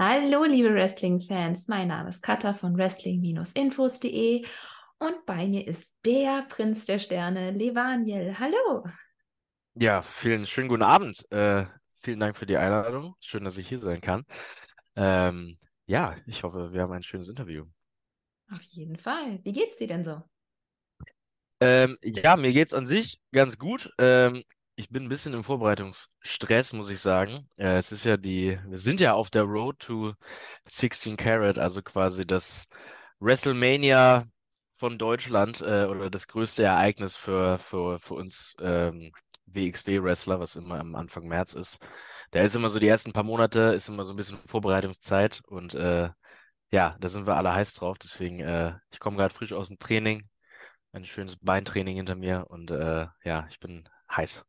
Hallo, liebe Wrestling-Fans. Mein Name ist Katha von Wrestling-Infos.de und bei mir ist der Prinz der Sterne, Levaniel. Hallo. Ja, vielen schönen guten Abend. Äh, vielen Dank für die Einladung. Schön, dass ich hier sein kann. Ähm, ja, ich hoffe, wir haben ein schönes Interview. Auf jeden Fall. Wie geht's dir denn so? Ähm, ja, mir geht's an sich ganz gut. Ähm, ich bin ein bisschen im Vorbereitungsstress, muss ich sagen. Äh, es ist ja die, wir sind ja auf der Road to 16 Carat, also quasi das WrestleMania von Deutschland äh, oder das größte Ereignis für, für, für uns ähm, WXW-Wrestler, was immer am Anfang März ist. Da ist immer so die ersten paar Monate, ist immer so ein bisschen Vorbereitungszeit und äh, ja, da sind wir alle heiß drauf. Deswegen, äh, ich komme gerade frisch aus dem Training, ein schönes Beintraining hinter mir und äh, ja, ich bin heiß.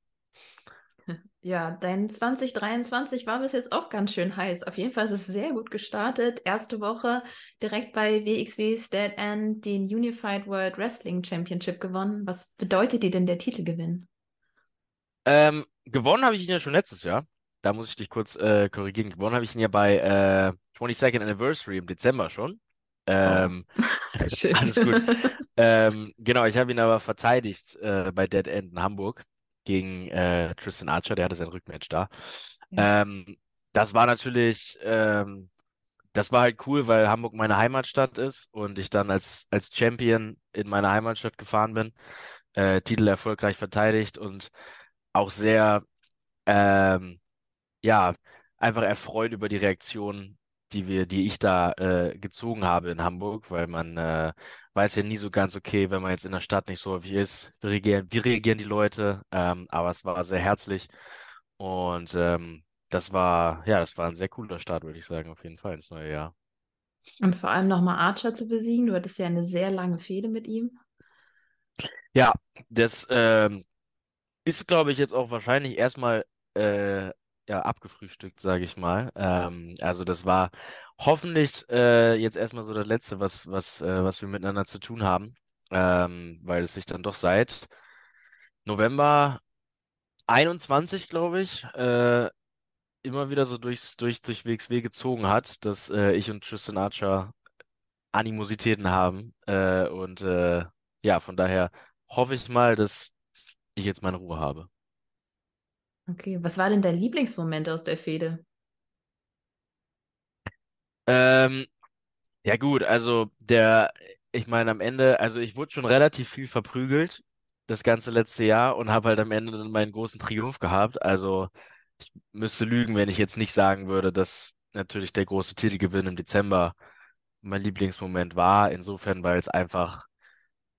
Ja, dein 2023 war bis jetzt auch ganz schön heiß. Auf jeden Fall ist es sehr gut gestartet. Erste Woche direkt bei WXW's Dead End den Unified World Wrestling Championship gewonnen. Was bedeutet dir denn der Titelgewinn? Ähm, gewonnen habe ich ihn ja schon letztes Jahr. Da muss ich dich kurz äh, korrigieren. Gewonnen habe ich ihn ja bei äh, 22nd Anniversary im Dezember schon. Ähm, oh. Alles gut. ähm, genau, ich habe ihn aber verteidigt äh, bei Dead End in Hamburg gegen äh, Tristan Archer, der hatte sein Rückmatch da. Ja. Ähm, das war natürlich, ähm, das war halt cool, weil Hamburg meine Heimatstadt ist und ich dann als, als Champion in meine Heimatstadt gefahren bin, äh, Titel erfolgreich verteidigt und auch sehr, ähm, ja, einfach erfreut über die Reaktion, die wir, die ich da äh, gezogen habe in Hamburg, weil man äh, weiß ja nie so ganz, okay, wenn man jetzt in der Stadt nicht so häufig ist, wie reagieren, wie reagieren die Leute, ähm, aber es war sehr herzlich und ähm, das war, ja, das war ein sehr cooler Start, würde ich sagen, auf jeden Fall ins neue Jahr. Und vor allem nochmal Archer zu besiegen, du hattest ja eine sehr lange Fehde mit ihm. Ja, das ähm, ist, glaube ich, jetzt auch wahrscheinlich erstmal äh, ja, abgefrühstückt, sage ich mal. Ähm, also das war hoffentlich äh, jetzt erstmal so das Letzte, was, was, äh, was wir miteinander zu tun haben, ähm, weil es sich dann doch seit November 21, glaube ich, äh, immer wieder so durchs, durch, durch WXW gezogen hat, dass äh, ich und Tristan Archer Animositäten haben. Äh, und äh, ja, von daher hoffe ich mal, dass ich jetzt meine Ruhe habe. Okay, was war denn dein Lieblingsmoment aus der Fehde? Ähm, ja gut, also der, ich meine am Ende, also ich wurde schon relativ viel verprügelt das ganze letzte Jahr und habe halt am Ende dann meinen großen Triumph gehabt. Also ich müsste lügen, wenn ich jetzt nicht sagen würde, dass natürlich der große Titelgewinn im Dezember mein Lieblingsmoment war. Insofern, weil es einfach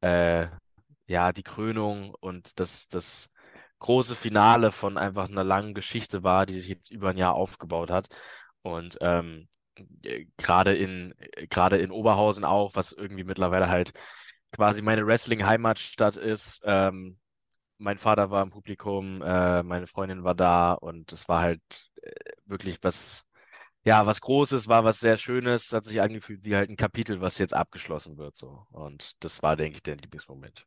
äh, ja die Krönung und das, das große Finale von einfach einer langen Geschichte war, die sich jetzt über ein Jahr aufgebaut hat. Und ähm, äh, gerade in, gerade in Oberhausen auch, was irgendwie mittlerweile halt quasi meine Wrestling-Heimatstadt ist. Ähm, mein Vater war im Publikum, äh, meine Freundin war da und es war halt äh, wirklich was, ja, was Großes, war was sehr Schönes, hat sich angefühlt wie halt ein Kapitel, was jetzt abgeschlossen wird, so. Und das war, denke ich, der Lieblingsmoment.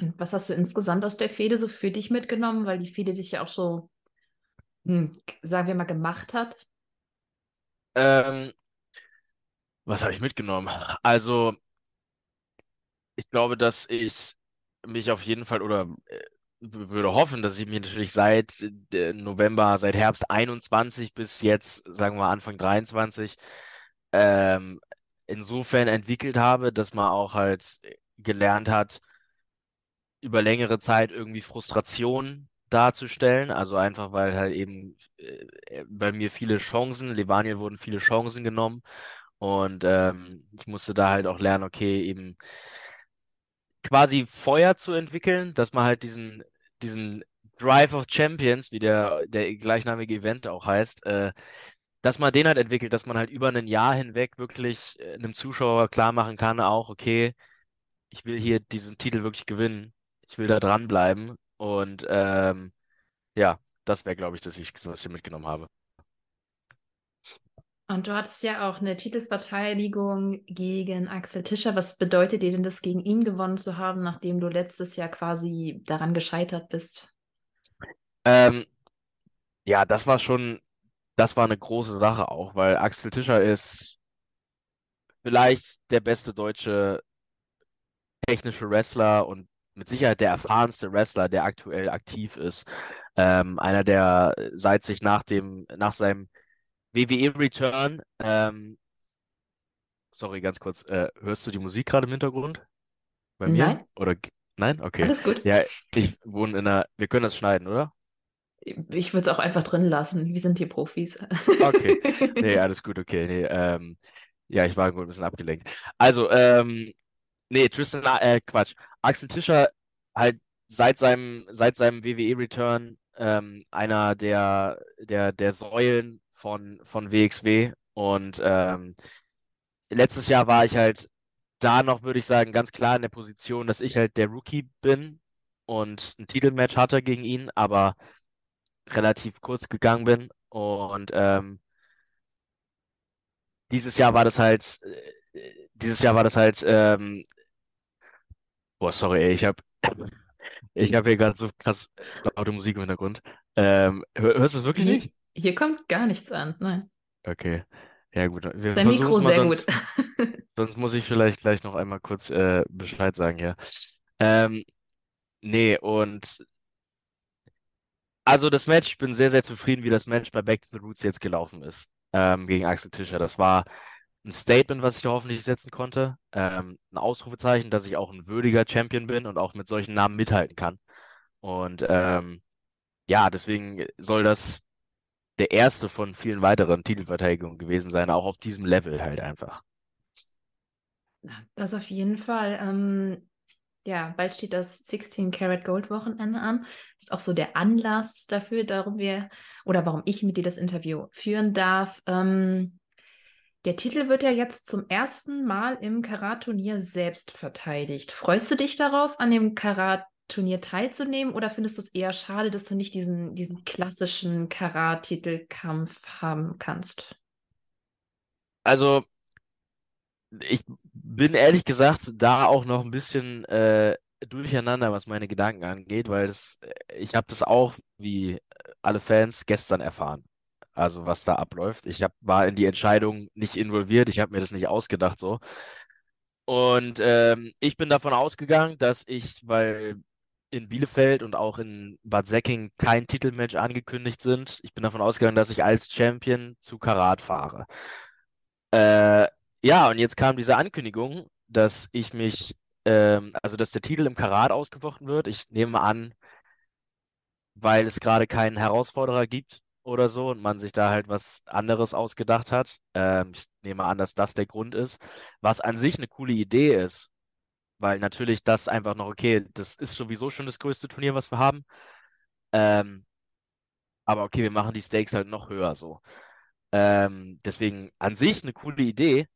Und was hast du insgesamt aus der Fehde so für dich mitgenommen, weil die Fehde dich ja auch so, hm, sagen wir mal, gemacht hat? Ähm, was habe ich mitgenommen? Also, ich glaube, dass ich mich auf jeden Fall oder äh, würde hoffen, dass ich mich natürlich seit äh, November, seit Herbst 21 bis jetzt, sagen wir Anfang 23, ähm, insofern entwickelt habe, dass man auch halt gelernt hat, über längere Zeit irgendwie Frustration darzustellen. Also einfach, weil halt eben äh, bei mir viele Chancen, Levanien wurden viele Chancen genommen. Und ähm, ich musste da halt auch lernen, okay, eben quasi Feuer zu entwickeln, dass man halt diesen, diesen Drive of Champions, wie der, der gleichnamige Event auch heißt, äh, dass man den halt entwickelt, dass man halt über ein Jahr hinweg wirklich äh, einem Zuschauer klar machen kann, auch, okay, ich will hier diesen Titel wirklich gewinnen ich will da dranbleiben. Und ähm, ja, das wäre, glaube ich, das Wichtigste, was ich mitgenommen habe. Und du hattest ja auch eine Titelverteidigung gegen Axel Tischer. Was bedeutet dir denn das, gegen ihn gewonnen zu haben, nachdem du letztes Jahr quasi daran gescheitert bist? Ähm, ja, das war schon, das war eine große Sache auch, weil Axel Tischer ist vielleicht der beste deutsche technische Wrestler und mit Sicherheit der erfahrenste Wrestler, der aktuell aktiv ist. Ähm, einer, der seit sich nach dem, nach seinem WWE-Return, ähm, sorry, ganz kurz, äh, hörst du die Musik gerade im Hintergrund? Bei mir? Nein, Oder nein? Okay. alles gut. Ja, ich wohne in einer, wir können das schneiden, oder? Ich würde es auch einfach drin lassen. Wir sind hier Profis. Okay. Nee, alles gut, okay. Nee, ähm, ja, ich war ein bisschen abgelenkt. Also, ähm, nee, Tristan, äh, Quatsch. Axel Tischer halt seit seinem, seit seinem WWE-Return ähm, einer der, der, der Säulen von, von WXW. Und ähm, letztes Jahr war ich halt da noch, würde ich sagen, ganz klar in der Position, dass ich halt der Rookie bin und ein Titelmatch hatte gegen ihn, aber relativ kurz gegangen bin. Und ähm, dieses Jahr war das halt, äh, dieses Jahr war das halt, ähm, boah, sorry, ey, ich habe ich hab hier gerade so krass laute Musik im Hintergrund. Ähm, hör, hörst du es wirklich Hier, nicht? hier kommt gar nichts an. Nein. Okay. Ja, gut, Ist wir dein versuchen Mikro sehr gut. sonst, sonst muss ich vielleicht gleich noch einmal kurz äh, Bescheid sagen hier. Ähm, nee, und Also das Match, ich bin sehr, sehr zufrieden, wie das Match bei Back to the Roots jetzt gelaufen ist, ähm, gegen Axel Tischer. Das war ein Statement, was ich da hoffentlich setzen konnte. Ähm, ein Ausrufezeichen, dass ich auch ein würdiger Champion bin und auch mit solchen Namen mithalten kann. Und ähm, ja, deswegen soll das der erste von vielen weiteren Titelverteidigungen gewesen sein, auch auf diesem Level halt einfach. Das auf jeden Fall. Ähm, ja, bald steht das 16 Karat Gold Wochenende an. Ist auch so der Anlass dafür, darum wir oder warum ich mit dir das Interview führen darf. Ähm, der Titel wird ja jetzt zum ersten Mal im Karat-Turnier selbst verteidigt. Freust du dich darauf, an dem Karat-Turnier teilzunehmen oder findest du es eher schade, dass du nicht diesen, diesen klassischen Karat-Titelkampf haben kannst? Also Ich bin ehrlich gesagt da auch noch ein bisschen äh, durcheinander, was meine Gedanken angeht, weil das, äh, ich habe das auch wie alle Fans gestern erfahren. Also was da abläuft. Ich hab, war in die Entscheidung nicht involviert, ich habe mir das nicht ausgedacht so. Und ähm, ich bin davon ausgegangen, dass ich, weil in Bielefeld und auch in Bad Säcking kein Titelmatch angekündigt sind, ich bin davon ausgegangen, dass ich als Champion zu Karat fahre. Äh, ja, und jetzt kam diese Ankündigung, dass ich mich, ähm, also dass der Titel im Karat ausgefochten wird. Ich nehme an, weil es gerade keinen Herausforderer gibt oder so und man sich da halt was anderes ausgedacht hat. Ähm, ich nehme an, dass das der Grund ist, was an sich eine coole Idee ist, weil natürlich das einfach noch, okay, das ist sowieso schon das größte Turnier, was wir haben. Ähm, aber okay, wir machen die Stakes halt noch höher so. Ähm, deswegen an sich eine coole Idee.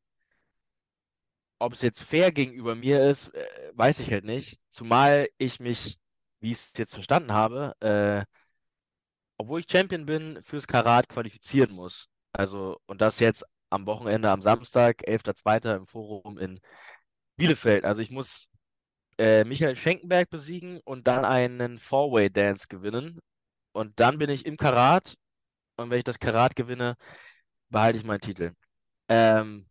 Ob es jetzt fair gegenüber mir ist, äh, weiß ich halt nicht. Zumal ich mich, wie ich es jetzt verstanden habe, äh, obwohl ich Champion bin, fürs Karat qualifizieren muss. Also, und das jetzt am Wochenende, am Samstag, 11.02. im Forum in Bielefeld. Also ich muss äh, Michael Schenkenberg besiegen und dann einen Four-Way-Dance gewinnen. Und dann bin ich im Karat. Und wenn ich das Karat gewinne, behalte ich meinen Titel. Ähm,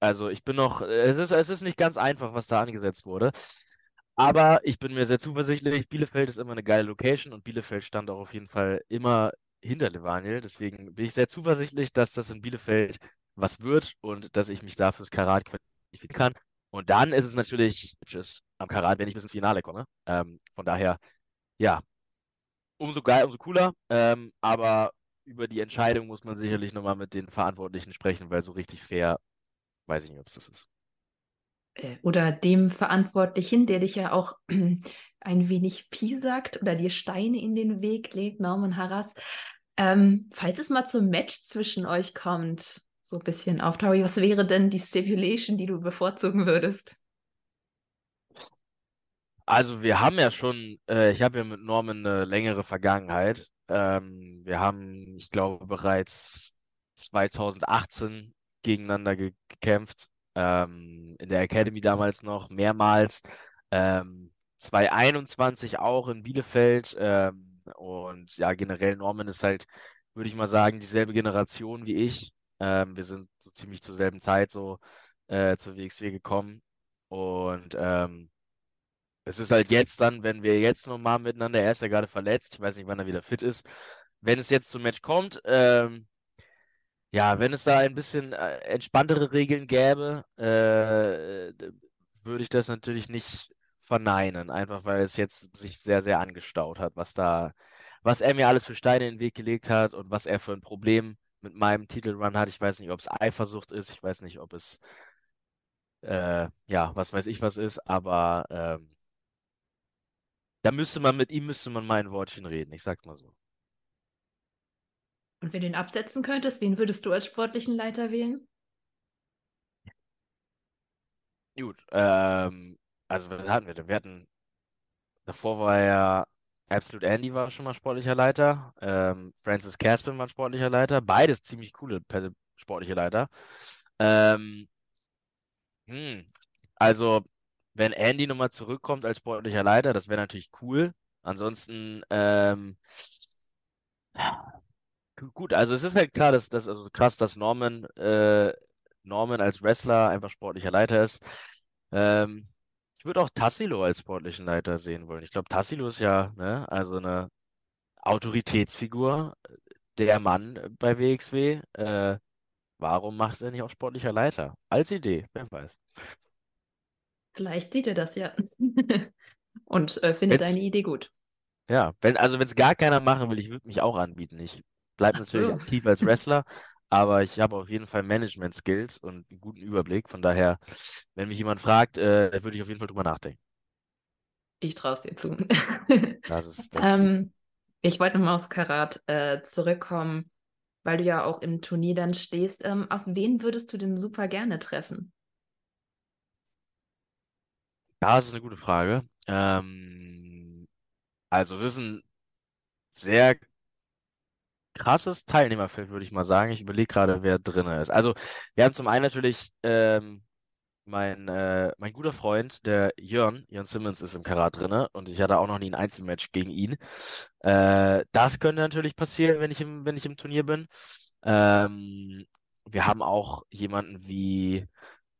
also ich bin noch, es ist, es ist nicht ganz einfach, was da angesetzt wurde. Aber ich bin mir sehr zuversichtlich. Bielefeld ist immer eine geile Location und Bielefeld stand auch auf jeden Fall immer hinter Levaniel. Deswegen bin ich sehr zuversichtlich, dass das in Bielefeld was wird und dass ich mich da fürs Karat qualifizieren kann. Und dann ist es natürlich tschüss, am Karat, wenn ich bis ins Finale komme. Ähm, von daher, ja, umso geil, umso cooler. Ähm, aber über die Entscheidung muss man sicherlich nochmal mit den Verantwortlichen sprechen, weil so richtig fair weiß ich nicht, ob es das ist. Äh, oder dem Verantwortlichen, der dich ja auch ein wenig piesackt oder dir Steine in den Weg legt, Norman Harras. Ähm, falls es mal zum Match zwischen euch kommt, so ein bisschen auf Tori, was wäre denn die Stipulation, die du bevorzugen würdest? Also wir haben ja schon, äh, ich habe ja mit Norman eine längere Vergangenheit. Ähm, wir haben, ich glaube, bereits 2018 gegeneinander ge gekämpft. Ähm, in der Academy damals noch mehrmals. Ähm, 2021 auch in Bielefeld. Ähm, und ja, generell Norman ist halt würde ich mal sagen, dieselbe Generation wie ich. Ähm, wir sind so ziemlich zur selben Zeit so äh, zur WXW gekommen. Und ähm, es ist halt jetzt dann, wenn wir jetzt nochmal miteinander, er ist ja gerade verletzt, ich weiß nicht, wann er wieder fit ist. Wenn es jetzt zum Match kommt, ähm, ja, wenn es da ein bisschen äh, entspanntere Regeln gäbe, äh, würde ich das natürlich nicht verneinen, einfach weil es jetzt sich sehr, sehr angestaut hat, was da, was er mir alles für Steine in den Weg gelegt hat und was er für ein Problem mit meinem Titelrun hat. Ich weiß nicht, ob es Eifersucht ist, ich weiß nicht, ob es, äh, ja, was weiß ich was ist, aber ähm, da müsste man mit ihm müsste man mal ein Wortchen reden, ich sag's mal so. Und wenn du ihn absetzen könntest, wen würdest du als sportlichen Leiter wählen? Gut, ähm, also was hatten wir denn? Wir hatten, davor war ja Absolute Andy war schon mal sportlicher Leiter, ähm, Francis Caspin war sportlicher Leiter, beides ziemlich coole sportliche Leiter. Ähm, hm, also, wenn Andy nochmal zurückkommt als sportlicher Leiter, das wäre natürlich cool. Ansonsten, ähm, gut, also es ist halt klar, dass das, also krass, dass Norman, äh, Norman als Wrestler einfach sportlicher Leiter ist. Ähm, ich würde auch Tassilo als sportlichen Leiter sehen wollen. Ich glaube, Tassilo ist ja, ne, also eine Autoritätsfigur, der Mann bei WXW. Äh, warum macht er nicht auch sportlicher Leiter? Als Idee, wer weiß. Vielleicht sieht er das ja und äh, findet Wenn's, deine Idee gut. Ja, wenn, also wenn es gar keiner machen will, ich würde mich auch anbieten. Ich bleibe natürlich so. aktiv als Wrestler, aber ich habe auf jeden Fall Management-Skills und einen guten Überblick. Von daher, wenn mich jemand fragt, äh, würde ich auf jeden Fall drüber nachdenken. Ich traue es dir zu. Das ist, das ähm, ich wollte nochmal aufs Karat äh, zurückkommen, weil du ja auch im Turnier dann stehst. Ähm, auf wen würdest du denn super gerne treffen? Ja, das ist eine gute Frage. Ähm, also, es ist ein sehr krasses Teilnehmerfeld, würde ich mal sagen. Ich überlege gerade, wer drin ist. Also, wir haben zum einen natürlich ähm, mein, äh, mein guter Freund, der Jörn, Jörn Simmons, ist im Karat drin und ich hatte auch noch nie ein Einzelmatch gegen ihn. Äh, das könnte natürlich passieren, wenn ich im, wenn ich im Turnier bin. Ähm, wir haben auch jemanden wie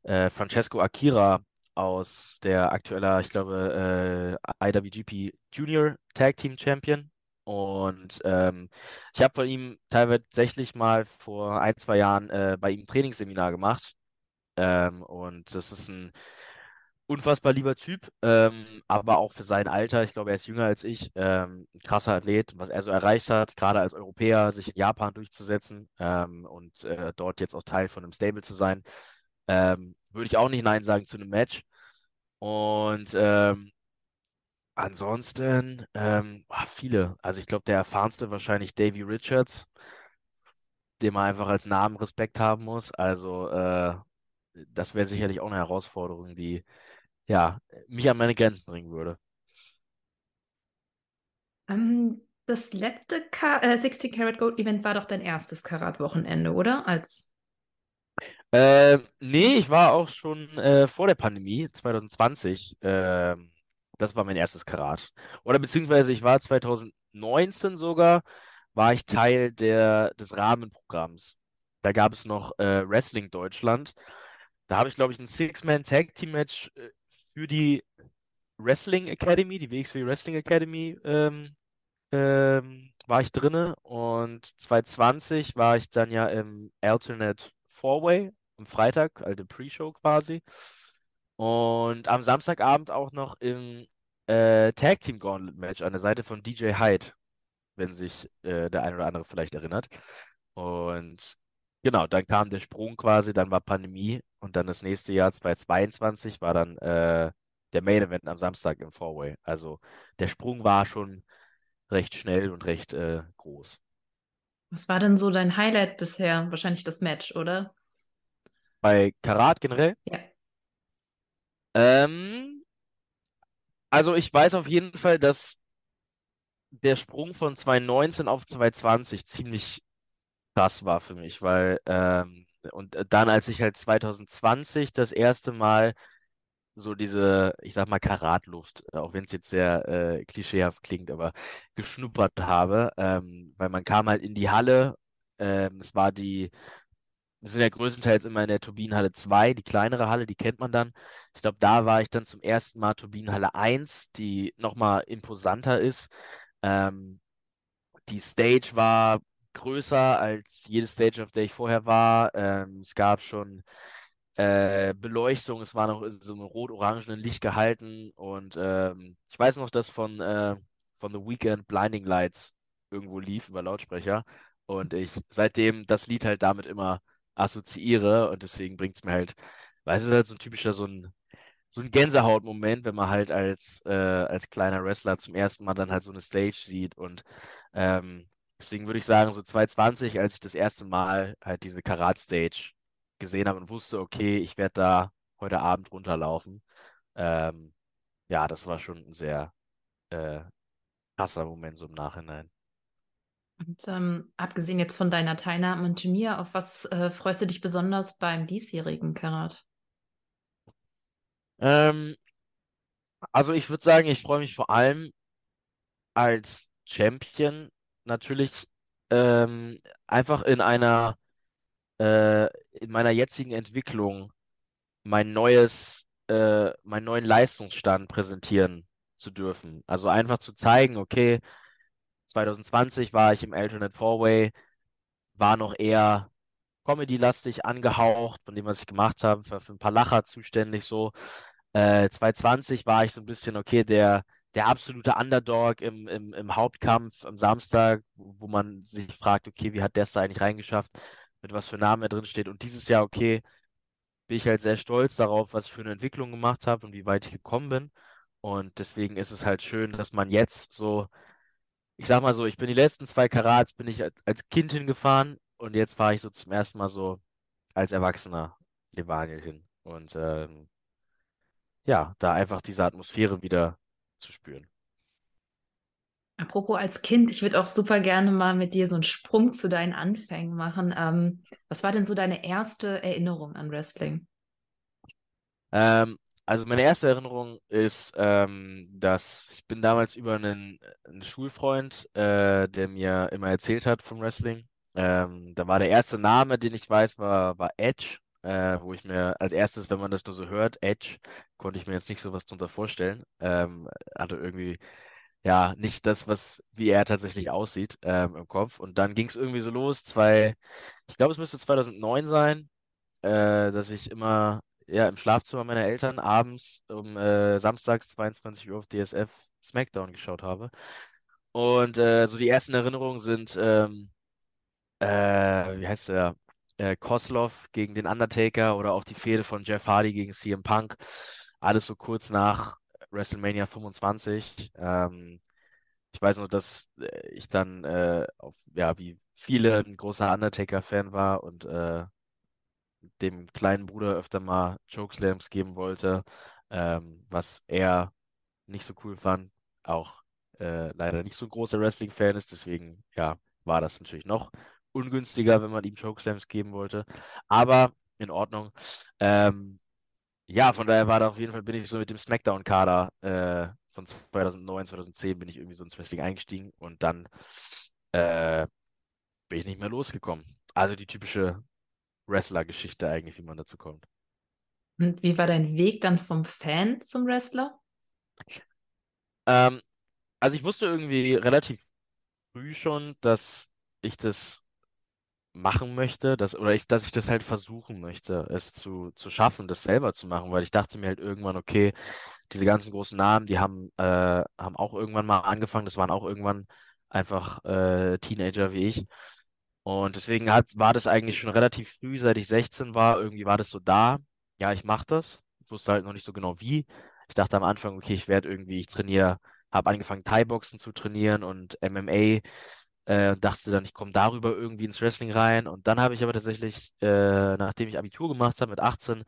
äh, Francesco Akira aus der aktueller, ich glaube, äh, IWGP Junior Tag Team Champion. Und ähm, ich habe von ihm tatsächlich mal vor ein, zwei Jahren äh, bei ihm ein Trainingsseminar gemacht. Ähm, und das ist ein unfassbar lieber Typ, ähm, aber auch für sein Alter, ich glaube, er ist jünger als ich, ähm, krasser Athlet, was er so erreicht hat, gerade als Europäer, sich in Japan durchzusetzen ähm, und äh, dort jetzt auch Teil von einem Stable zu sein, ähm, würde ich auch nicht Nein sagen zu einem Match. Und ähm, ansonsten, ähm, ah, viele. Also ich glaube, der erfahrenste wahrscheinlich Davy Richards, dem man einfach als Namen Respekt haben muss. Also äh, das wäre sicherlich auch eine Herausforderung, die ja mich an meine Grenzen bringen würde. Ähm, das letzte Ka äh, 16 Karat Gold Event war doch dein erstes Karat-Wochenende, oder? Als äh, nee, ich war auch schon äh, vor der Pandemie, 2020. Äh, das war mein erstes Karat. Oder beziehungsweise ich war 2019 sogar, war ich Teil der, des Rahmenprogramms. Da gab es noch äh, Wrestling Deutschland. Da habe ich, glaube ich, ein Six-Man-Tag-Team-Match äh, für die Wrestling Academy, die WXW Wrestling Academy, ähm, ähm, war ich drinne. Und 2020 war ich dann ja im Alternate Four-Way am Freitag, alte Pre-Show quasi. Und am Samstagabend auch noch im äh, Tag Team Gauntlet Match an der Seite von DJ Hyde, wenn sich äh, der ein oder andere vielleicht erinnert. Und genau, dann kam der Sprung quasi, dann war Pandemie und dann das nächste Jahr 2022 war dann äh, der Main Event am Samstag im Four-Way. Also der Sprung war schon recht schnell und recht äh, groß. Was war denn so dein Highlight bisher? Wahrscheinlich das Match, oder? Bei Karat generell? Ja. Ähm, also ich weiß auf jeden Fall, dass der Sprung von 2019 auf 2020 ziemlich krass war für mich, weil ähm, und dann, als ich halt 2020 das erste Mal so diese, ich sag mal, Karatluft, auch wenn es jetzt sehr äh, klischeehaft klingt, aber geschnuppert habe, ähm, weil man kam halt in die Halle, ähm, es war die, wir sind ja größtenteils immer in der Turbinenhalle 2, die kleinere Halle, die kennt man dann. Ich glaube, da war ich dann zum ersten Mal Turbinenhalle 1, die nochmal imposanter ist. Ähm, die Stage war größer als jede Stage, auf der ich vorher war. Ähm, es gab schon äh, Beleuchtung, es war noch in so einem rot-orangenen Licht gehalten und ähm, ich weiß noch, dass von, äh, von The Weeknd Blinding Lights irgendwo lief über Lautsprecher und ich seitdem das Lied halt damit immer assoziiere und deswegen bringt es mir halt, weil es ist halt so ein typischer, so ein, so ein Gänsehautmoment, wenn man halt als, äh, als kleiner Wrestler zum ersten Mal dann halt so eine Stage sieht und ähm, deswegen würde ich sagen, so 2020, als ich das erste Mal halt diese Karat-Stage gesehen habe und wusste, okay, ich werde da heute Abend runterlaufen. Ähm, ja, das war schon ein sehr äh, krasser Moment so im Nachhinein. Und ähm, abgesehen jetzt von deiner Teilnahme am Turnier, auf was äh, freust du dich besonders beim diesjährigen Karat? Ähm, also ich würde sagen, ich freue mich vor allem als Champion natürlich ähm, einfach in einer äh, in meiner jetzigen Entwicklung mein neues, äh, meinen neuen Leistungsstand präsentieren zu dürfen. Also einfach zu zeigen, okay, 2020 war ich im Alternate Four-Way, war noch eher Comedy-lastig angehaucht, von dem, was ich gemacht habe, war für ein paar Lacher zuständig so. Äh, 2020 war ich so ein bisschen, okay, der, der absolute Underdog im, im, im Hauptkampf am Samstag, wo, wo man sich fragt, okay, wie hat der es da eigentlich reingeschafft? mit was für Namen er drin steht. Und dieses Jahr, okay, bin ich halt sehr stolz darauf, was ich für eine Entwicklung gemacht habe und wie weit ich gekommen bin. Und deswegen ist es halt schön, dass man jetzt so, ich sag mal so, ich bin die letzten zwei Karats, bin ich als Kind hingefahren und jetzt fahre ich so zum ersten Mal so als Erwachsener Levanien hin. Und ähm, ja, da einfach diese Atmosphäre wieder zu spüren. Apropos als Kind, ich würde auch super gerne mal mit dir so einen Sprung zu deinen Anfängen machen. Ähm, was war denn so deine erste Erinnerung an Wrestling? Ähm, also meine erste Erinnerung ist, ähm, dass ich bin damals über einen, einen Schulfreund, äh, der mir immer erzählt hat vom Wrestling. Ähm, da war der erste Name, den ich weiß, war, war Edge, äh, wo ich mir als erstes, wenn man das nur so hört, Edge, konnte ich mir jetzt nicht so was drunter vorstellen. Ähm, hatte irgendwie ja, nicht das, was, wie er tatsächlich aussieht, ähm, im Kopf. Und dann ging es irgendwie so los, zwei, ich glaube, es müsste 2009 sein, äh, dass ich immer, ja, im Schlafzimmer meiner Eltern abends um äh, samstags 22 Uhr auf DSF SmackDown geschaut habe. Und äh, so die ersten Erinnerungen sind, ähm, äh, wie heißt der? Äh, Koslov gegen den Undertaker oder auch die Fehde von Jeff Hardy gegen CM Punk. Alles so kurz nach WrestleMania 25. Ähm, ich weiß nur, dass äh, ich dann äh, auf, ja, wie viele ein großer Undertaker-Fan war und äh, dem kleinen Bruder öfter mal Chokeslams geben wollte, ähm, was er nicht so cool fand. Auch äh, leider nicht so ein großer Wrestling-Fan ist, deswegen ja, war das natürlich noch ungünstiger, wenn man ihm Chokeslams geben wollte. Aber in Ordnung. Ähm, ja, von daher war da auf jeden Fall, bin ich so mit dem SmackDown-Kader äh, von 2009, 2010 bin ich irgendwie so ins Wrestling eingestiegen und dann äh, bin ich nicht mehr losgekommen. Also die typische Wrestler-Geschichte eigentlich, wie man dazu kommt. Und wie war dein Weg dann vom Fan zum Wrestler? Ähm, also ich wusste irgendwie relativ früh schon, dass ich das machen möchte, dass, oder ich, dass ich das halt versuchen möchte, es zu, zu schaffen, das selber zu machen, weil ich dachte mir halt irgendwann, okay, diese ganzen großen Namen, die haben, äh, haben auch irgendwann mal angefangen, das waren auch irgendwann einfach äh, Teenager wie ich. Und deswegen hat, war das eigentlich schon relativ früh, seit ich 16 war, irgendwie war das so da, ja, ich mache das. Ich wusste halt noch nicht so genau wie. Ich dachte am Anfang, okay, ich werde irgendwie, ich trainiere, habe angefangen Thai-Boxen zu trainieren und MMA äh, dachte dann, ich komme darüber irgendwie ins Wrestling rein. Und dann habe ich aber tatsächlich, äh, nachdem ich Abitur gemacht habe mit 18,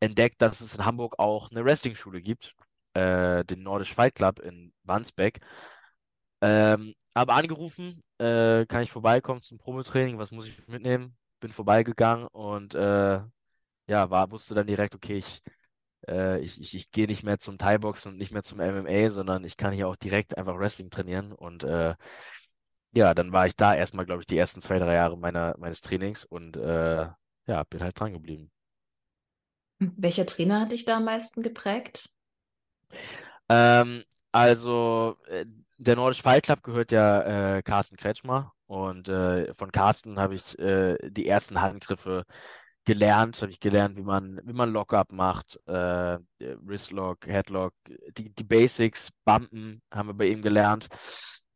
entdeckt, dass es in Hamburg auch eine Wrestling-Schule gibt, äh, den Nordisch Fight Club in Wandsbek. Ähm, habe angerufen, äh, kann ich vorbeikommen zum Probetraining, was muss ich mitnehmen? Bin vorbeigegangen und äh, ja, war, wusste dann direkt, okay, ich äh, ich, ich, ich gehe nicht mehr zum Thai-Boxen und nicht mehr zum MMA, sondern ich kann hier auch direkt einfach Wrestling trainieren. Und äh, ja, dann war ich da erstmal, glaube ich, die ersten zwei, drei Jahre meiner, meines Trainings und äh, ja, bin halt dran geblieben. Welcher Trainer hat dich da am meisten geprägt? Ähm, also, äh, der Nordisch Fight Club gehört ja äh, Carsten Kretschmer und äh, von Carsten habe ich äh, die ersten Handgriffe gelernt, habe ich gelernt, wie man, wie man Lockup macht, äh, Wristlock, Headlock, die, die Basics, Bumpen haben wir bei ihm gelernt.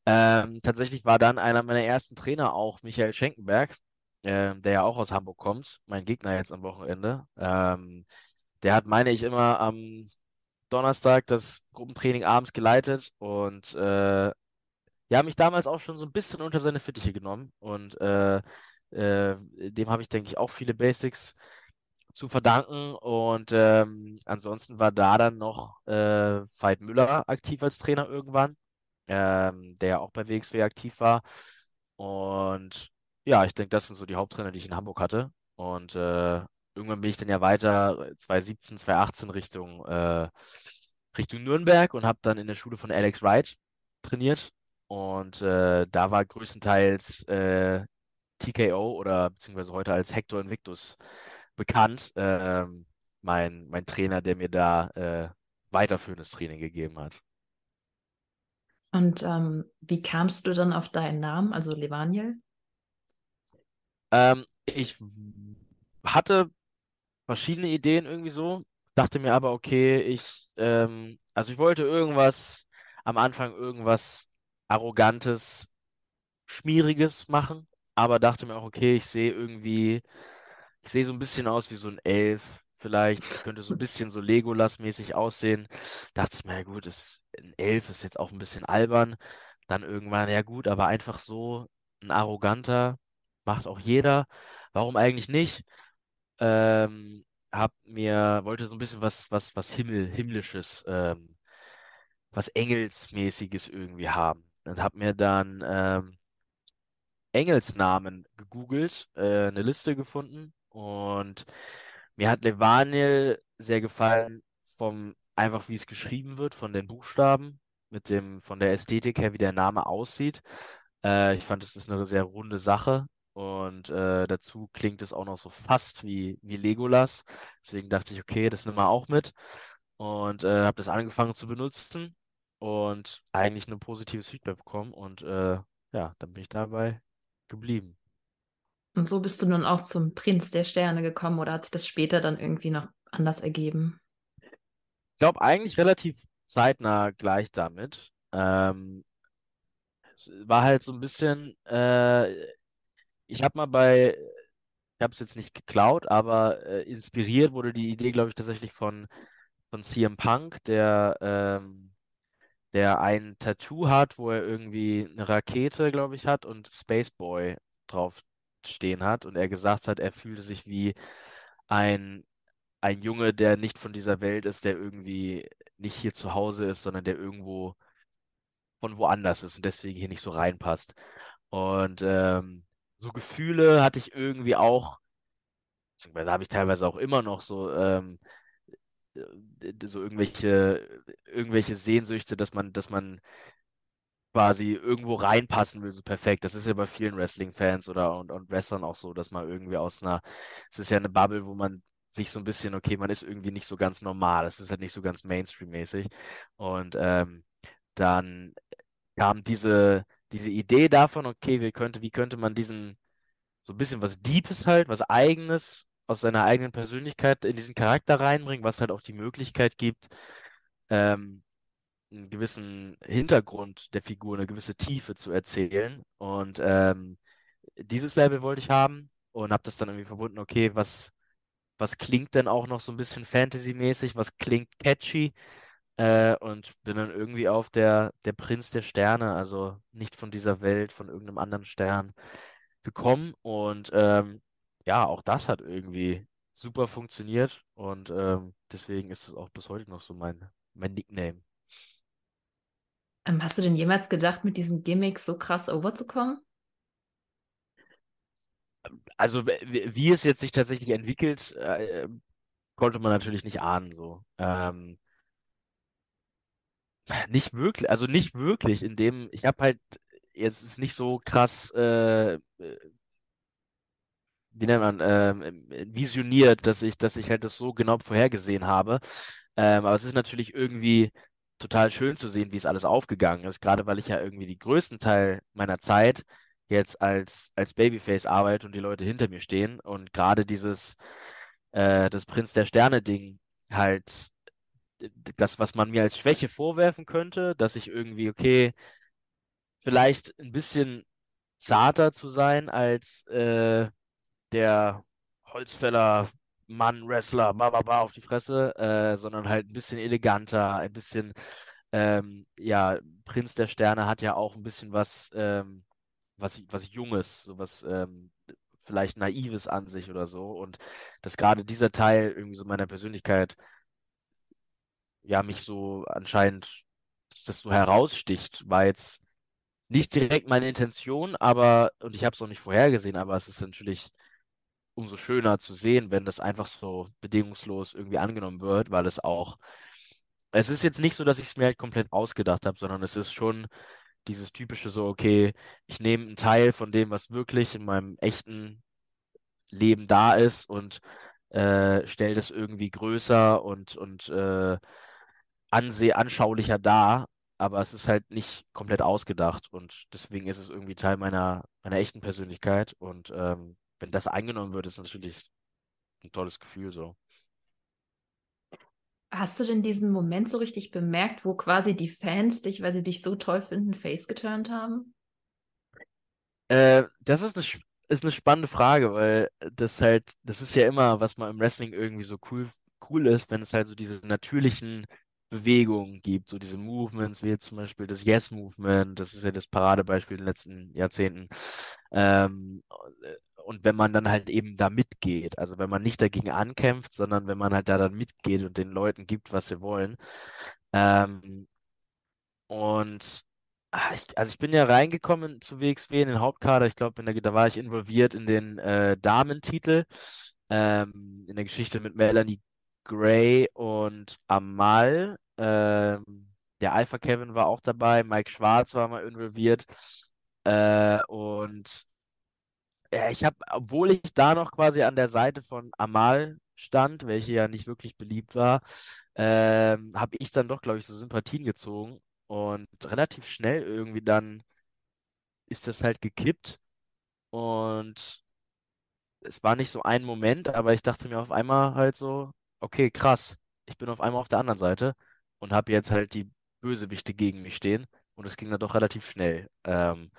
Ähm, tatsächlich war dann einer meiner ersten Trainer auch Michael Schenkenberg, äh, der ja auch aus Hamburg kommt, mein Gegner jetzt am Wochenende. Ähm, der hat, meine ich, immer am Donnerstag das Gruppentraining abends geleitet und äh, ja, mich damals auch schon so ein bisschen unter seine Fittiche genommen und äh, äh, dem habe ich, denke ich, auch viele Basics zu verdanken und ähm, ansonsten war da dann noch äh, Veit Müller aktiv als Trainer irgendwann, ähm, der auch bei WXW aktiv war und ja, ich denke, das sind so die Haupttrainer, die ich in Hamburg hatte und äh, irgendwann bin ich dann ja weiter 2017, 2018 Richtung, äh, Richtung Nürnberg und habe dann in der Schule von Alex Wright trainiert. Und äh, da war größtenteils äh, TKO oder beziehungsweise heute als Hector Invictus bekannt. Ähm, mein, mein Trainer, der mir da äh, weiterführendes Training gegeben hat. Und ähm, wie kamst du dann auf deinen Namen, also Levaniel? Ähm, ich hatte verschiedene Ideen irgendwie so. Dachte mir aber, okay, ich, ähm, also ich wollte irgendwas, am Anfang irgendwas Arrogantes, Schmieriges machen, aber dachte mir auch, okay, ich sehe irgendwie, ich sehe so ein bisschen aus wie so ein Elf, vielleicht, könnte so ein bisschen so Legolas-mäßig aussehen. Dachte ich mir, ja gut, ist, ein Elf ist jetzt auch ein bisschen albern. Dann irgendwann, ja gut, aber einfach so ein arroganter, macht auch jeder. Warum eigentlich nicht? Ähm, hab mir, wollte so ein bisschen was, was, was Himmel, Himmlisches, ähm, was Engelsmäßiges irgendwie haben. Und hab mir dann ähm, Engelsnamen gegoogelt, äh, eine Liste gefunden und mir hat Levaniel sehr gefallen vom einfach wie es geschrieben wird, von den Buchstaben, mit dem, von der Ästhetik her, wie der Name aussieht. Äh, ich fand, es ist eine sehr runde Sache. Und äh, dazu klingt es auch noch so fast wie, wie Legolas. Deswegen dachte ich, okay, das nehmen wir auch mit. Und äh, habe das angefangen zu benutzen und eigentlich nur positives Feedback bekommen. Und äh, ja, dann bin ich dabei geblieben. Und so bist du nun auch zum Prinz der Sterne gekommen oder hat sich das später dann irgendwie noch anders ergeben? Ich glaube eigentlich relativ zeitnah gleich damit. Ähm, es war halt so ein bisschen, äh, ich habe mal bei, ich habe es jetzt nicht geklaut, aber äh, inspiriert wurde die Idee, glaube ich, tatsächlich von, von CM Punk, der, ähm, der ein Tattoo hat, wo er irgendwie eine Rakete, glaube ich, hat und Space Boy drauf stehen hat und er gesagt hat, er fühlte sich wie ein, ein Junge, der nicht von dieser Welt ist, der irgendwie nicht hier zu Hause ist, sondern der irgendwo von woanders ist und deswegen hier nicht so reinpasst. Und ähm, so Gefühle hatte ich irgendwie auch, beziehungsweise habe ich teilweise auch immer noch so, ähm, äh, so irgendwelche, irgendwelche Sehnsüchte, dass man, dass man quasi irgendwo reinpassen will, so perfekt. Das ist ja bei vielen Wrestling-Fans oder und, und Wrestlern auch so, dass man irgendwie aus einer, es ist ja eine Bubble, wo man sich so ein bisschen, okay, man ist irgendwie nicht so ganz normal, es ist halt nicht so ganz Mainstream-mäßig. Und ähm, dann kam diese, diese Idee davon, okay, wie könnte, wie könnte man diesen, so ein bisschen was Deepes halt, was Eigenes aus seiner eigenen Persönlichkeit in diesen Charakter reinbringen, was halt auch die Möglichkeit gibt, ähm, einen gewissen Hintergrund der Figur, eine gewisse Tiefe zu erzählen. Und ähm, dieses Level wollte ich haben und habe das dann irgendwie verbunden, okay, was, was klingt denn auch noch so ein bisschen Fantasy-mäßig, was klingt catchy? Äh, und bin dann irgendwie auf der, der Prinz der Sterne, also nicht von dieser Welt, von irgendeinem anderen Stern gekommen. Und ähm, ja, auch das hat irgendwie super funktioniert. Und ähm, deswegen ist es auch bis heute noch so mein, mein Nickname. Ähm, hast du denn jemals gedacht, mit diesem Gimmick so krass overzukommen? Also, wie, wie es jetzt sich tatsächlich entwickelt, äh, konnte man natürlich nicht ahnen, so. Ähm, nicht wirklich, also nicht wirklich, in dem, ich habe halt jetzt ist nicht so krass, äh, wie nennt man, ähm, visioniert, dass ich, dass ich halt das so genau vorhergesehen habe. Ähm, aber es ist natürlich irgendwie total schön zu sehen, wie es alles aufgegangen ist, gerade weil ich ja irgendwie die größten Teil meiner Zeit jetzt als, als Babyface arbeite und die Leute hinter mir stehen und gerade dieses, äh, das Prinz der Sterne-Ding halt das, was man mir als Schwäche vorwerfen könnte, dass ich irgendwie, okay, vielleicht ein bisschen zarter zu sein als äh, der Holzfäller, Mann, Wrestler, ba, ba, ba auf die Fresse, äh, sondern halt ein bisschen eleganter, ein bisschen, ähm, ja, Prinz der Sterne hat ja auch ein bisschen was, ähm, was, was Junges, so was ähm, vielleicht Naives an sich oder so. Und dass gerade dieser Teil irgendwie so meiner Persönlichkeit ja mich so anscheinend, dass das so heraussticht, war jetzt nicht direkt meine Intention, aber, und ich habe es auch nicht vorhergesehen, aber es ist natürlich umso schöner zu sehen, wenn das einfach so bedingungslos irgendwie angenommen wird, weil es auch, es ist jetzt nicht so, dass ich es mir halt komplett ausgedacht habe, sondern es ist schon dieses typische so, okay, ich nehme einen Teil von dem, was wirklich in meinem echten Leben da ist und äh, stelle das irgendwie größer und, und äh, anseh anschaulicher dar, aber es ist halt nicht komplett ausgedacht und deswegen ist es irgendwie Teil meiner, meiner echten Persönlichkeit und ähm, wenn das eingenommen wird, ist natürlich ein tolles Gefühl so. Hast du denn diesen Moment so richtig bemerkt, wo quasi die Fans dich, weil sie dich so toll finden, face geturnt haben? Äh, das ist eine, ist eine spannende Frage, weil das halt, das ist ja immer, was man im Wrestling irgendwie so cool, cool ist, wenn es halt so diese natürlichen Bewegungen gibt, so diese Movements, wie jetzt zum Beispiel das Yes-Movement, das ist ja das Paradebeispiel in den letzten Jahrzehnten. Ähm, und wenn man dann halt eben da mitgeht, also wenn man nicht dagegen ankämpft, sondern wenn man halt da dann mitgeht und den Leuten gibt, was sie wollen. Ähm, und ah, also ich bin ja reingekommen zu WXW in den Hauptkader. Ich glaube, da war ich involviert in den äh, Damentitel, ähm, in der Geschichte mit Melanie Gray und Amal. Ähm, der Alpha Kevin war auch dabei, Mike Schwarz war mal involviert. Äh, und ja, ich habe, obwohl ich da noch quasi an der Seite von Amal stand, welche ja nicht wirklich beliebt war, ähm, habe ich dann doch, glaube ich, so Sympathien gezogen. Und relativ schnell irgendwie dann ist das halt gekippt. Und es war nicht so ein Moment, aber ich dachte mir auf einmal halt so, okay, krass, ich bin auf einmal auf der anderen Seite und habe jetzt halt die Bösewichte gegen mich stehen. Und es ging dann doch relativ schnell. Ähm,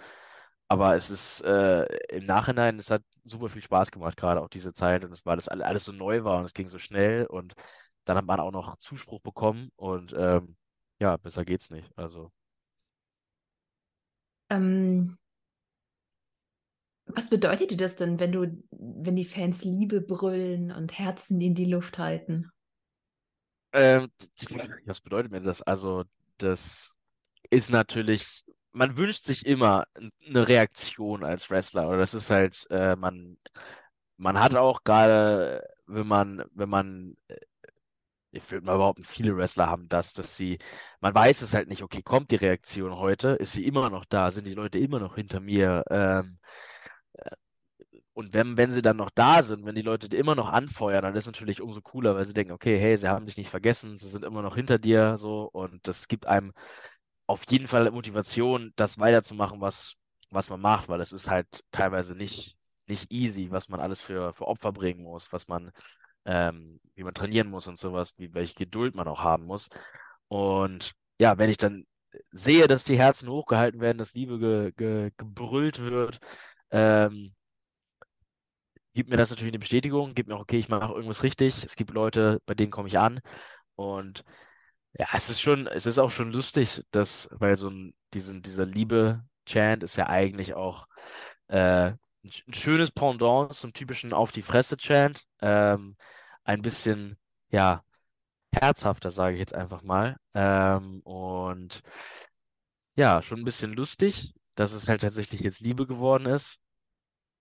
aber es ist äh, im Nachhinein, es hat super viel Spaß gemacht, gerade auch diese Zeit. Und es war das alles, alles so neu war und es ging so schnell. Und dann hat man auch noch Zuspruch bekommen. Und ähm, ja, besser geht's nicht. Also. Ähm, was bedeutet dir das denn, wenn du, wenn die Fans Liebe brüllen und Herzen in die Luft halten? Ähm, was bedeutet mir das? Also, das ist natürlich, man wünscht sich immer eine Reaktion als Wrestler. Oder das ist halt, äh, man, man hat auch gerade, wenn man, wenn man, äh, ich würde mal behaupten, viele Wrestler haben das, dass sie, man weiß es halt nicht, okay, kommt die Reaktion heute? Ist sie immer noch da? Sind die Leute immer noch hinter mir? Ähm, und wenn, wenn sie dann noch da sind, wenn die Leute immer noch anfeuern, dann ist natürlich umso cooler, weil sie denken, okay, hey, sie haben dich nicht vergessen, sie sind immer noch hinter dir, so, und das gibt einem auf jeden Fall Motivation, das weiterzumachen, was, was man macht, weil es ist halt teilweise nicht, nicht easy, was man alles für, für Opfer bringen muss, was man, ähm, wie man trainieren muss und sowas, wie welche Geduld man auch haben muss. Und ja, wenn ich dann sehe, dass die Herzen hochgehalten werden, dass Liebe ge, ge, gebrüllt wird, ähm, gibt mir das natürlich eine Bestätigung, gibt mir auch, okay, ich mache irgendwas richtig. Es gibt Leute, bei denen komme ich an. Und ja, es ist schon, es ist auch schon lustig, dass, weil so ein, diesen, dieser Liebe-Chant ist ja eigentlich auch äh, ein, schönes Pendant zum typischen Auf die Fresse-Chant. Ähm, ein bisschen, ja, herzhafter, sage ich jetzt einfach mal. Ähm, und ja, schon ein bisschen lustig, dass es halt tatsächlich jetzt Liebe geworden ist.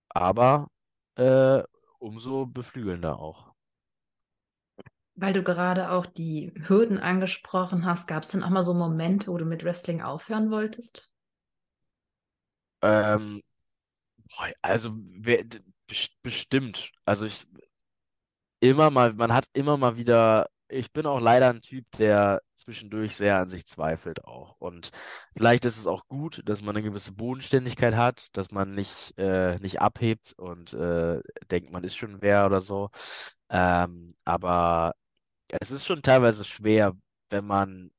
Aber äh, umso beflügelnder auch. Weil du gerade auch die Hürden angesprochen hast, gab es denn auch mal so Momente, wo du mit Wrestling aufhören wolltest? Ähm, also wer, bestimmt. Also ich immer mal, man hat immer mal wieder, ich bin auch leider ein Typ, der zwischendurch sehr an sich zweifelt auch. Und vielleicht ist es auch gut, dass man eine gewisse Bodenständigkeit hat, dass man nicht, äh, nicht abhebt und äh, denkt, man ist schon wer oder so. Ähm, aber es ist schon teilweise schwer, wenn man,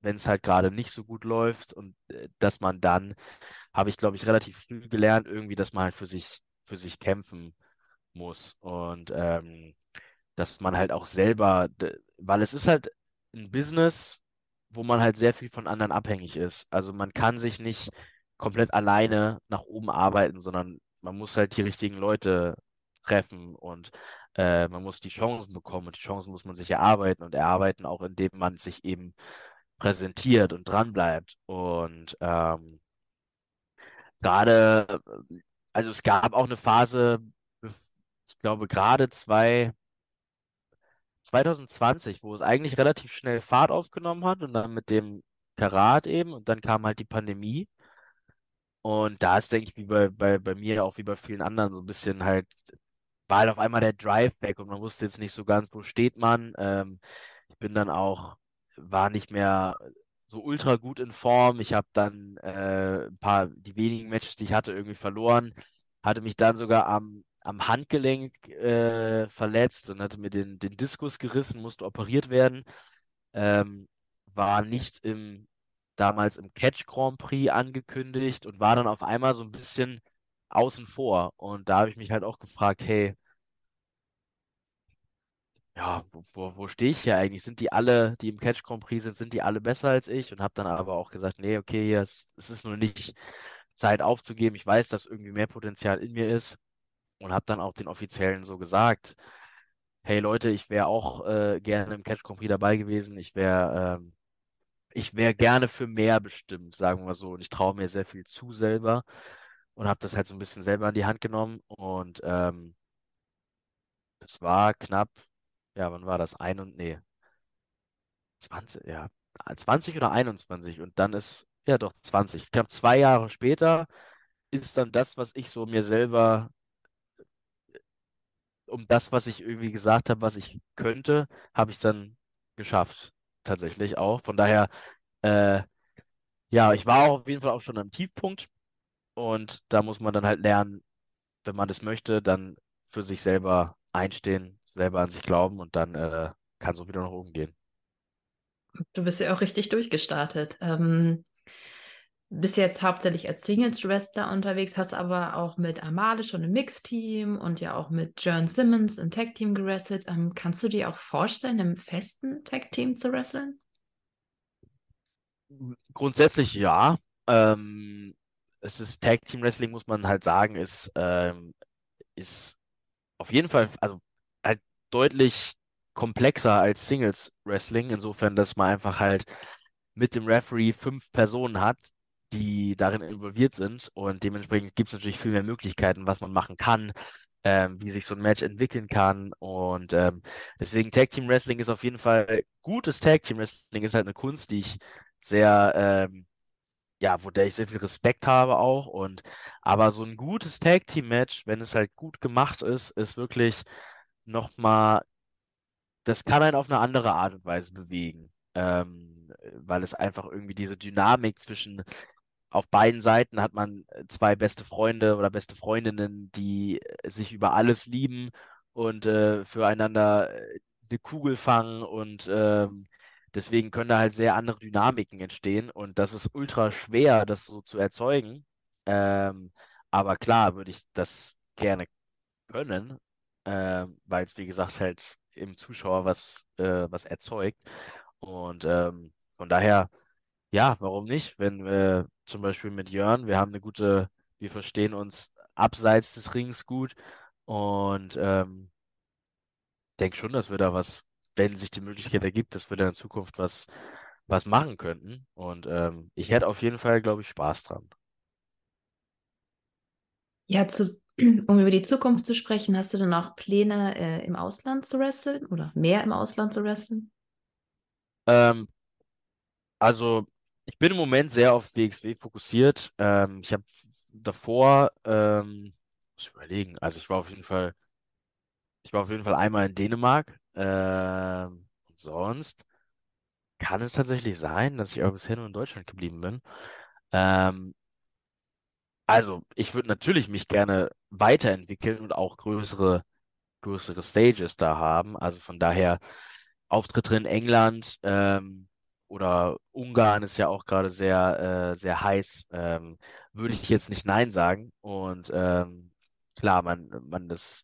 wenn es halt gerade nicht so gut läuft und äh, dass man dann, habe ich glaube ich relativ früh gelernt, irgendwie, dass man halt für sich, für sich kämpfen muss. Und ähm, dass man halt auch selber, weil es ist halt ein Business, wo man halt sehr viel von anderen abhängig ist. Also man kann sich nicht komplett alleine nach oben arbeiten, sondern man muss halt die richtigen Leute treffen und äh, man muss die Chancen bekommen und die Chancen muss man sich erarbeiten und erarbeiten auch, indem man sich eben präsentiert und dranbleibt. Und ähm, gerade, also es gab auch eine Phase, ich glaube gerade zwei 2020, wo es eigentlich relativ schnell Fahrt aufgenommen hat und dann mit dem Karat eben und dann kam halt die Pandemie und da ist, denke ich, wie bei, bei, bei mir auch wie bei vielen anderen so ein bisschen halt, war halt auf einmal der Drive weg und man wusste jetzt nicht so ganz, wo steht man. Ähm, ich bin dann auch, war nicht mehr so ultra gut in Form. Ich habe dann äh, ein paar, die wenigen Matches, die ich hatte, irgendwie verloren. Hatte mich dann sogar am, am Handgelenk äh, verletzt und hatte mir den, den Diskus gerissen, musste operiert werden. Ähm, war nicht im, damals im Catch Grand Prix angekündigt und war dann auf einmal so ein bisschen außen vor. Und da habe ich mich halt auch gefragt, hey, ja, wo, wo, wo stehe ich hier eigentlich? Sind die alle, die im Catch Grand Prix sind, sind die alle besser als ich? Und habe dann aber auch gesagt, nee, okay, es, es ist nur nicht Zeit aufzugeben. Ich weiß, dass irgendwie mehr Potenzial in mir ist und habe dann auch den Offiziellen so gesagt, hey Leute, ich wäre auch äh, gerne im Catch Prix dabei gewesen. Ich wäre ähm, ich gerne für mehr bestimmt, sagen wir mal so. Und ich traue mir sehr viel zu selber und habe das halt so ein bisschen selber in die Hand genommen. Und ähm, das war knapp, ja, wann war das? Ein und, nee, 20, ja, 20 oder 21. Und dann ist, ja doch, 20. Knapp zwei Jahre später ist dann das, was ich so mir selber, um das, was ich irgendwie gesagt habe, was ich könnte, habe ich dann geschafft. Tatsächlich auch. Von daher, äh, ja, ich war auch auf jeden Fall auch schon am Tiefpunkt. Und da muss man dann halt lernen, wenn man das möchte, dann für sich selber einstehen, selber an sich glauben und dann äh, kann es auch wieder nach oben gehen. Du bist ja auch richtig durchgestartet. Ähm, bist jetzt hauptsächlich als Singles-Wrestler unterwegs, hast aber auch mit Amale schon im Mixteam und ja auch mit Jern Simmons im Tag-Team gewrestelt. Ähm, kannst du dir auch vorstellen, im festen Tag-Team zu wresteln? Grundsätzlich ja. Ähm, es ist Tag Team Wrestling, muss man halt sagen, ist, ähm, ist auf jeden Fall, also halt deutlich komplexer als Singles Wrestling, insofern, dass man einfach halt mit dem Referee fünf Personen hat, die darin involviert sind und dementsprechend gibt es natürlich viel mehr Möglichkeiten, was man machen kann, ähm, wie sich so ein Match entwickeln kann und ähm, deswegen Tag Team Wrestling ist auf jeden Fall gutes Tag Team Wrestling ist halt eine Kunst, die ich sehr ähm, ja, vor der ich sehr viel Respekt habe auch. Und aber so ein gutes Tag Team Match, wenn es halt gut gemacht ist, ist wirklich nochmal, das kann einen auf eine andere Art und Weise bewegen. Ähm, weil es einfach irgendwie diese Dynamik zwischen auf beiden Seiten hat man äh, zwei beste Freunde oder beste Freundinnen, die äh, sich über alles lieben und äh, füreinander äh, eine Kugel fangen und ähm, deswegen können da halt sehr andere Dynamiken entstehen und das ist ultra schwer, das so zu erzeugen. Ähm, aber klar würde ich das gerne können, ähm, weil es wie gesagt halt im Zuschauer was, äh, was erzeugt und ähm, von daher. Ja, warum nicht? Wenn wir zum Beispiel mit Jörn, wir haben eine gute, wir verstehen uns abseits des Rings gut und ähm, denke schon, dass wir da was, wenn sich die Möglichkeit ergibt, dass wir da in Zukunft was, was machen könnten. Und ähm, ich hätte auf jeden Fall, glaube ich, Spaß dran. Ja, zu, um über die Zukunft zu sprechen, hast du denn auch Pläne, äh, im Ausland zu wresteln oder mehr im Ausland zu wresteln? Ähm, also, ich bin im Moment sehr auf WXW fokussiert. Ähm, ich habe davor, ähm, muss ich überlegen, also ich war auf jeden Fall, ich war auf jeden Fall einmal in Dänemark. Ähm, und sonst kann es tatsächlich sein, dass ich aber bisher nur in Deutschland geblieben bin. Ähm, also, ich würde natürlich mich gerne weiterentwickeln und auch größere, größere Stages da haben. Also von daher Auftritte in England ähm, oder Ungarn ist ja auch gerade sehr, äh, sehr heiß. Ähm, würde ich jetzt nicht Nein sagen. Und ähm, klar, man, man das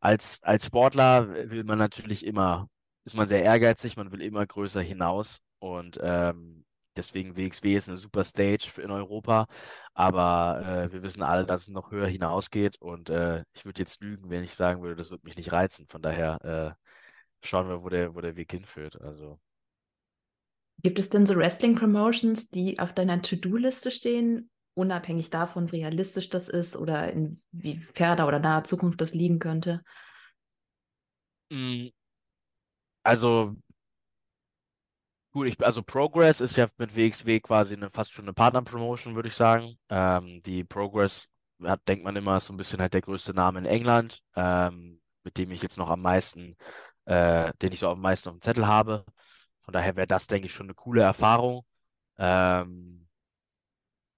als, als Sportler will man natürlich immer, ist man sehr ehrgeizig, man will immer größer hinaus. Und ähm, deswegen WXW ist eine super Stage in Europa. Aber äh, wir wissen alle, dass es noch höher hinausgeht. Und äh, ich würde jetzt lügen, wenn ich sagen würde, das würde mich nicht reizen. Von daher äh, schauen wir, wo der, wo der Weg hinführt. Also. Gibt es denn so Wrestling-Promotions, die auf deiner To-Do-Liste stehen, unabhängig davon, wie realistisch das ist oder in wie ferner oder naher Zukunft das liegen könnte? Mm, Also, gut, ich, also Progress ist ja mit WXW quasi eine, fast schon eine Partner-Promotion, würde ich sagen. Ähm, die Progress hat, denkt man immer, ist so ein bisschen halt der größte Name in England, ähm, mit dem ich jetzt noch am meisten, äh, den ich so am meisten auf dem Zettel habe. Von daher wäre das, denke ich, schon eine coole Erfahrung. Ähm,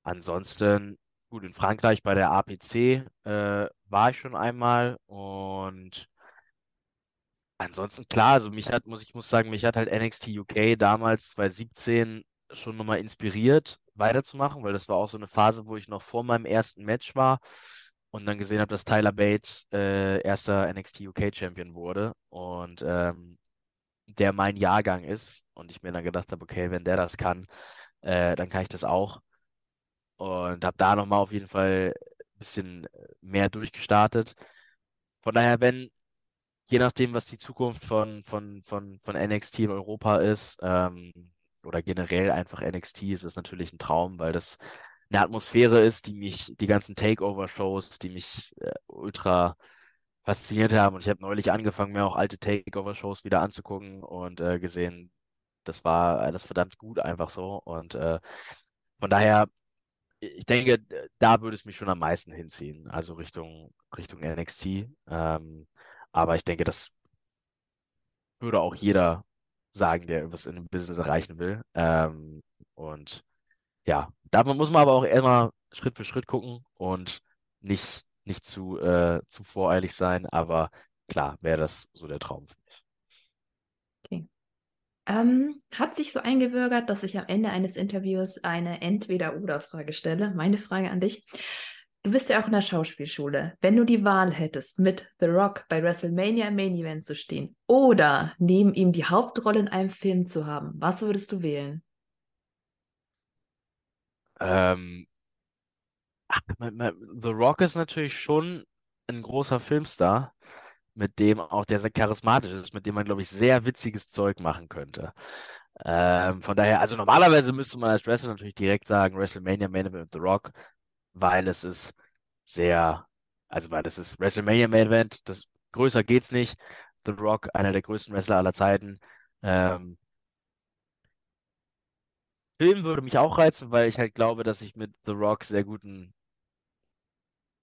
ansonsten, gut, in Frankreich bei der APC äh, war ich schon einmal und ansonsten klar, also mich hat, muss ich muss sagen, mich hat halt NXT UK damals 2017 schon nochmal inspiriert, weiterzumachen, weil das war auch so eine Phase, wo ich noch vor meinem ersten Match war und dann gesehen habe, dass Tyler Bate äh, erster NXT UK Champion wurde und ähm, der mein Jahrgang ist und ich mir dann gedacht habe, okay, wenn der das kann, äh, dann kann ich das auch. Und habe da nochmal auf jeden Fall ein bisschen mehr durchgestartet. Von daher, wenn, je nachdem, was die Zukunft von, von, von, von NXT in Europa ist, ähm, oder generell einfach NXT, ist es natürlich ein Traum, weil das eine Atmosphäre ist, die mich, die ganzen Takeover-Shows, die mich äh, ultra fasziniert haben. Und ich habe neulich angefangen, mir auch alte Takeover-Shows wieder anzugucken und äh, gesehen, das war alles verdammt gut einfach so. Und äh, von daher, ich denke, da würde es mich schon am meisten hinziehen, also Richtung, Richtung NXT. Ähm, aber ich denke, das würde auch jeder sagen, der was in dem Business erreichen will. Ähm, und ja, da muss man aber auch immer Schritt für Schritt gucken und nicht, nicht zu, äh, zu voreilig sein. Aber klar, wäre das so der Traum für mich. Okay. Ähm, hat sich so eingebürgert, dass ich am Ende eines Interviews eine Entweder-Oder-Frage stelle. Meine Frage an dich. Du bist ja auch in der Schauspielschule. Wenn du die Wahl hättest, mit The Rock bei WrestleMania im Main Event zu stehen oder neben ihm die Hauptrolle in einem Film zu haben, was würdest du wählen? Ähm, The Rock ist natürlich schon ein großer Filmstar, mit dem auch der sehr charismatisch ist, mit dem man, glaube ich, sehr witziges Zeug machen könnte. Ähm, von daher, also normalerweise müsste man als Wrestler natürlich direkt sagen, WrestleMania Main Event The Rock, weil es ist sehr, also weil das ist WrestleMania Main Event, das größer geht's nicht. The Rock, einer der größten Wrestler aller Zeiten. Ähm, Film würde mich auch reizen, weil ich halt glaube, dass ich mit The Rock sehr guten,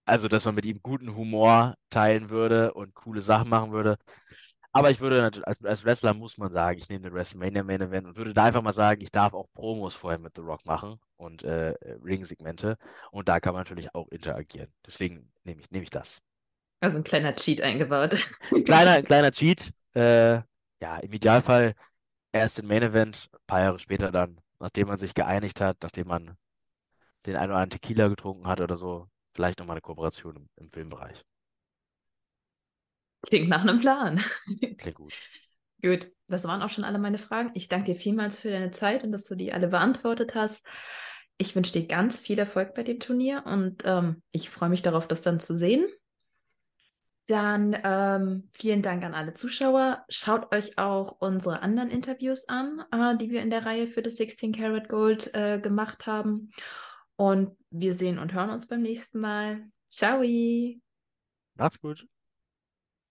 also dass man mit ihm guten Humor teilen würde und coole Sachen machen würde. Aber ich würde natürlich, als, als Wrestler muss man sagen, ich nehme den WrestleMania Main Event und würde da einfach mal sagen, ich darf auch Promos vorher mit The Rock machen und äh, Ring-Segmente. Und da kann man natürlich auch interagieren. Deswegen nehme ich, nehme ich das. Also ein kleiner Cheat eingebaut. Kleiner, kleiner Cheat. Äh, ja, im Idealfall erst den Main Event, ein paar Jahre später dann, nachdem man sich geeinigt hat, nachdem man den einen oder anderen Tequila getrunken hat oder so, vielleicht nochmal eine Kooperation im, im Filmbereich. Klingt nach einem Plan. Klingt gut. Gut, das waren auch schon alle meine Fragen. Ich danke dir vielmals für deine Zeit und dass du die alle beantwortet hast. Ich wünsche dir ganz viel Erfolg bei dem Turnier und ähm, ich freue mich darauf, das dann zu sehen. Dann ähm, vielen Dank an alle Zuschauer. Schaut euch auch unsere anderen Interviews an, äh, die wir in der Reihe für das 16 Karat Gold äh, gemacht haben. Und wir sehen und hören uns beim nächsten Mal. Ciao. Macht's gut.